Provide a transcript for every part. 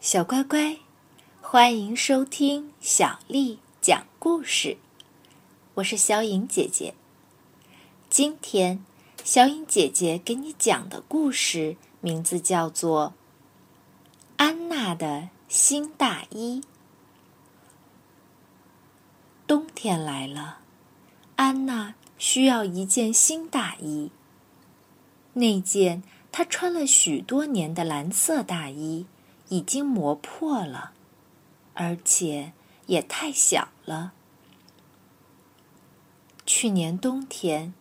小乖乖，欢迎收听小丽讲故事。我是小颖姐姐。今天，小颖姐姐给你讲的故事名字叫做《安娜的新大衣》。冬天来了，安娜需要一件新大衣。那件她穿了许多年的蓝色大衣。已经磨破了，而且也太小了。去年冬天，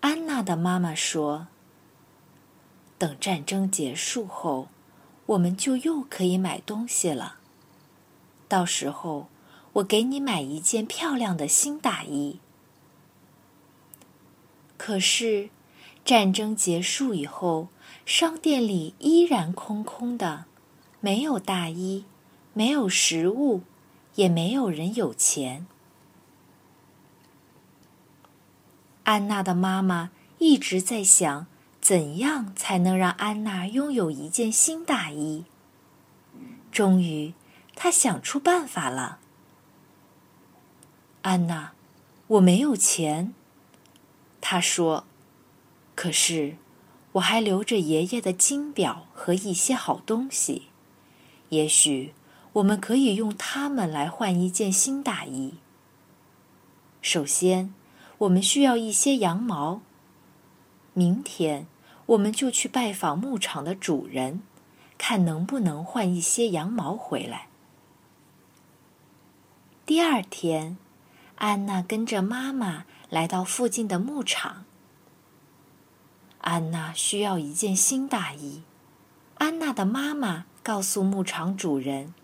安娜的妈妈说：“等战争结束后，我们就又可以买东西了。到时候，我给你买一件漂亮的新大衣。”可是，战争结束以后，商店里依然空空的。没有大衣，没有食物，也没有人有钱。安娜的妈妈一直在想，怎样才能让安娜拥有一件新大衣。终于，她想出办法了。安娜，我没有钱，她说。可是，我还留着爷爷的金表和一些好东西。也许我们可以用它们来换一件新大衣。首先，我们需要一些羊毛。明天，我们就去拜访牧场的主人，看能不能换一些羊毛回来。第二天，安娜跟着妈妈来到附近的牧场。安娜需要一件新大衣。安娜的妈妈。告诉牧场主人，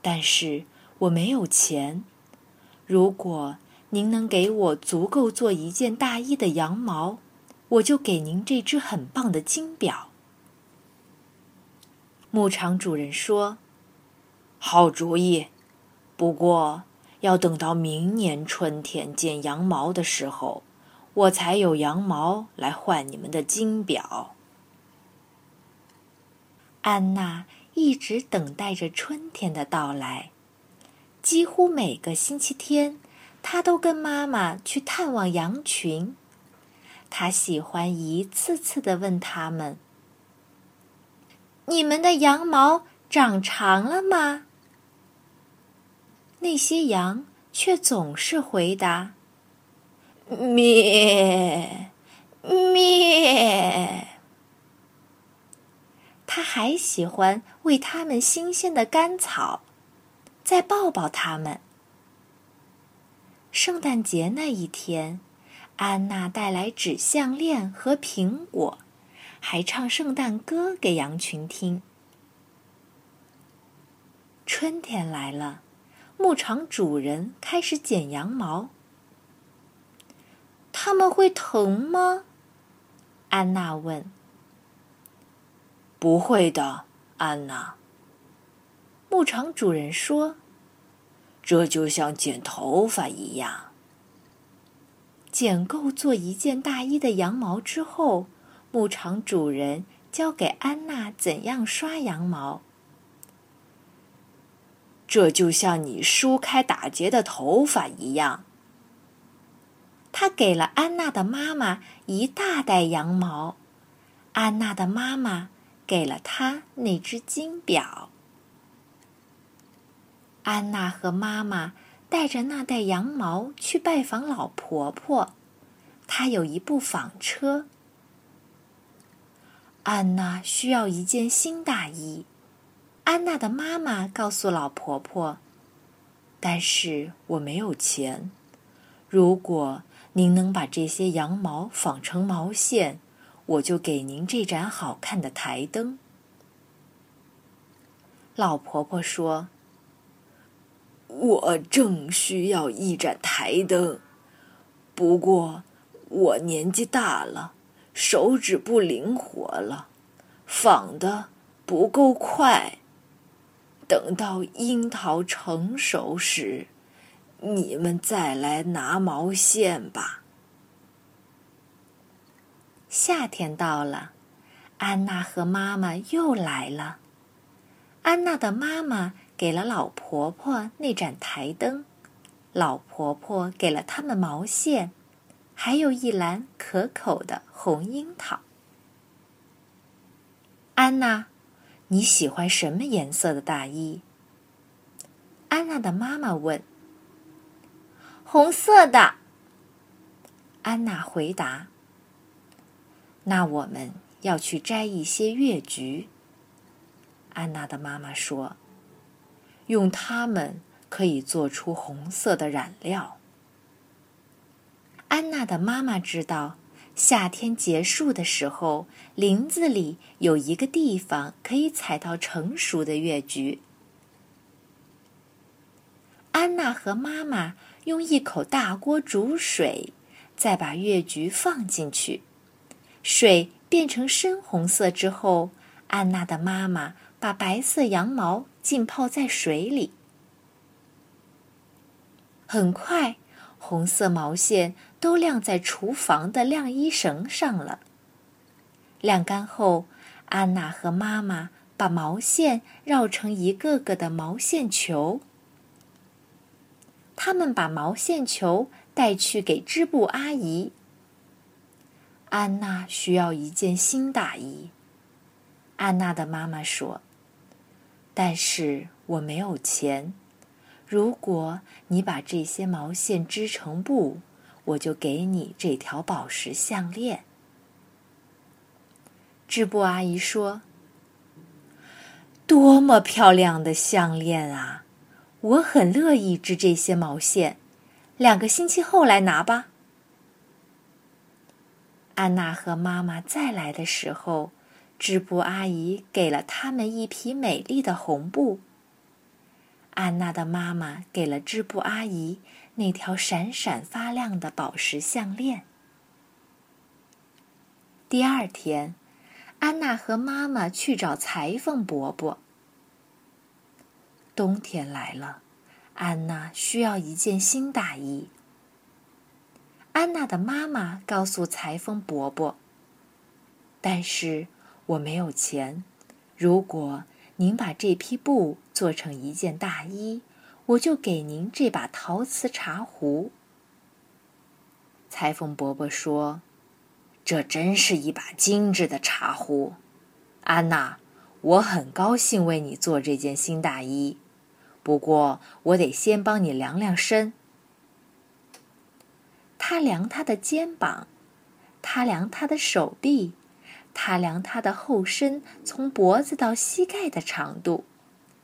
但是我没有钱。如果您能给我足够做一件大衣的羊毛，我就给您这只很棒的金表。牧场主人说：“好主意，不过要等到明年春天剪羊毛的时候，我才有羊毛来换你们的金表。”安娜一直等待着春天的到来，几乎每个星期天，她都跟妈妈去探望羊群。她喜欢一次次的问他们：“你们的羊毛长长了吗？”那些羊却总是回答：“咩，咩。”他还喜欢喂它们新鲜的干草，再抱抱它们。圣诞节那一天，安娜带来纸项链和苹果，还唱圣诞歌给羊群听。春天来了，牧场主人开始剪羊毛。他们会疼吗？安娜问。不会的，安娜。牧场主人说：“这就像剪头发一样。”剪够做一件大衣的羊毛之后，牧场主人教给安娜怎样刷羊毛。这就像你梳开打结的头发一样。他给了安娜的妈妈一大袋羊毛，安娜的妈妈。给了他那只金表。安娜和妈妈带着那袋羊毛去拜访老婆婆，她有一部纺车。安娜需要一件新大衣，安娜的妈妈告诉老婆婆：“但是我没有钱。如果您能把这些羊毛纺成毛线。”我就给您这盏好看的台灯。老婆婆说：“我正需要一盏台灯，不过我年纪大了，手指不灵活了，纺的不够快。等到樱桃成熟时，你们再来拿毛线吧。”夏天到了，安娜和妈妈又来了。安娜的妈妈给了老婆婆那盏台灯，老婆婆给了他们毛线，还有一篮可口的红樱桃。安娜，你喜欢什么颜色的大衣？安娜的妈妈问。红色的。安娜回答。那我们要去摘一些月菊。安娜的妈妈说：“用它们可以做出红色的染料。”安娜的妈妈知道，夏天结束的时候，林子里有一个地方可以采到成熟的月菊。安娜和妈妈用一口大锅煮水，再把月菊放进去，水变成深红色之后，安娜的妈妈。把白色羊毛浸泡在水里，很快，红色毛线都晾在厨房的晾衣绳上了。晾干后，安娜和妈妈把毛线绕成一个个的毛线球。他们把毛线球带去给织布阿姨。安娜需要一件新大衣。安娜的妈妈说。但是我没有钱。如果你把这些毛线织成布，我就给你这条宝石项链。织布阿姨说：“多么漂亮的项链啊！我很乐意织这些毛线。两个星期后来拿吧。”安娜和妈妈再来的时候。织布阿姨给了他们一匹美丽的红布。安娜的妈妈给了织布阿姨那条闪闪发亮的宝石项链。第二天，安娜和妈妈去找裁缝伯伯。冬天来了，安娜需要一件新大衣。安娜的妈妈告诉裁缝伯伯：“但是。”我没有钱。如果您把这批布做成一件大衣，我就给您这把陶瓷茶壶。裁缝伯伯说：“这真是一把精致的茶壶，安娜，我很高兴为你做这件新大衣。不过，我得先帮你量量身。”他量他的肩膀，他量他的手臂。他量他的后身，从脖子到膝盖的长度，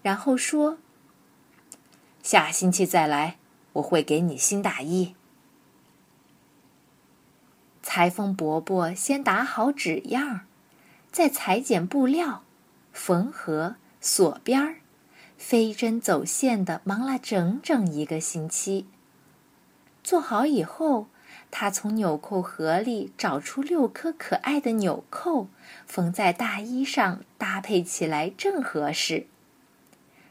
然后说：“下星期再来，我会给你新大衣。”裁缝伯伯先打好纸样，再裁剪布料、缝合、锁边儿，飞针走线的忙了整整一个星期。做好以后。他从纽扣盒里找出六颗可爱的纽扣，缝在大衣上，搭配起来正合适。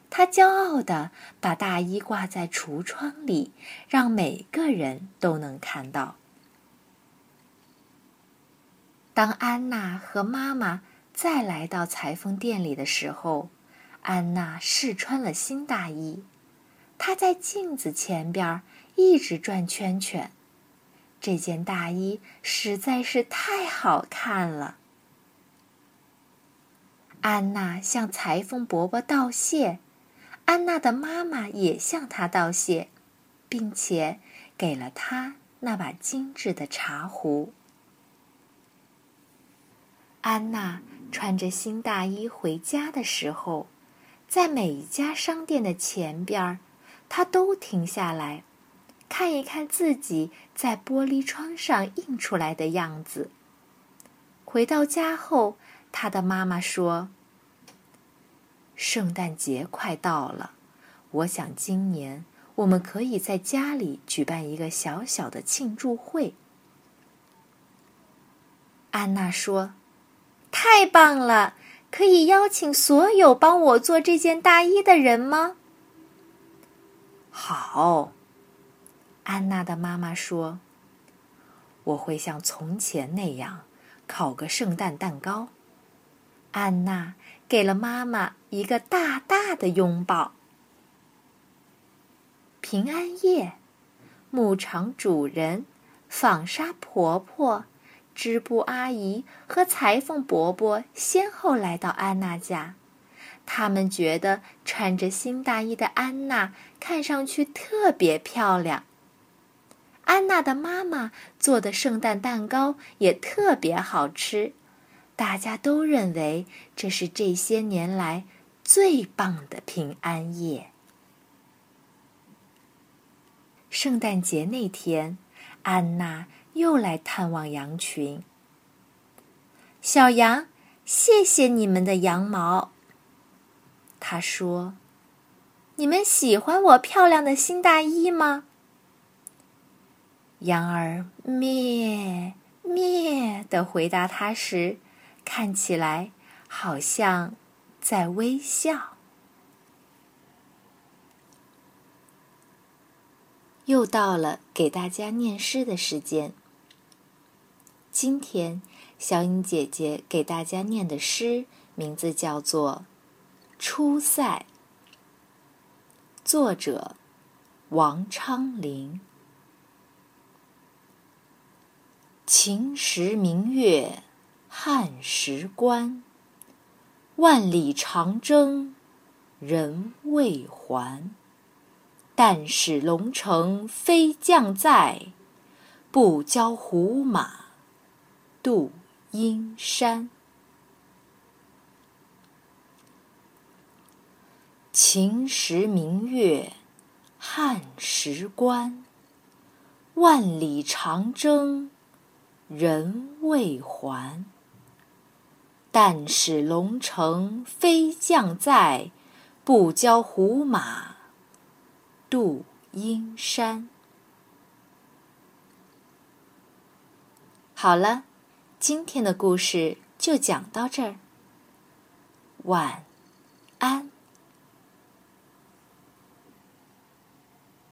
他骄傲地把大衣挂在橱窗里，让每个人都能看到。当安娜和妈妈再来到裁缝店里的时候，安娜试穿了新大衣，她在镜子前边一直转圈圈。这件大衣实在是太好看了。安娜向裁缝伯伯道谢，安娜的妈妈也向她道谢，并且给了她那把精致的茶壶。安娜穿着新大衣回家的时候，在每一家商店的前边儿，她都停下来。看一看自己在玻璃窗上印出来的样子。回到家后，他的妈妈说：“圣诞节快到了，我想今年我们可以在家里举办一个小小的庆祝会。”安娜说：“太棒了！可以邀请所有帮我做这件大衣的人吗？”好。安娜的妈妈说：“我会像从前那样烤个圣诞蛋糕。”安娜给了妈妈一个大大的拥抱。平安夜，牧场主人、纺纱婆婆、织布阿姨和裁缝伯伯先后来到安娜家。他们觉得穿着新大衣的安娜看上去特别漂亮。安娜的妈妈做的圣诞蛋糕也特别好吃，大家都认为这是这些年来最棒的平安夜。圣诞节那天，安娜又来探望羊群。小羊，谢谢你们的羊毛。她说：“你们喜欢我漂亮的新大衣吗？”羊儿咩咩的回答他时，看起来好像在微笑。又到了给大家念诗的时间。今天，小颖姐姐给大家念的诗名字叫做《出塞》，作者王昌龄。秦时明月汉时关，万里长征人未还。但使龙城飞将在，不教胡马度阴山。秦时明月汉时关，万里长征人未还。但使龙城飞将在，不教胡马。度阴山。好了，今天的故事就讲到这儿。晚安。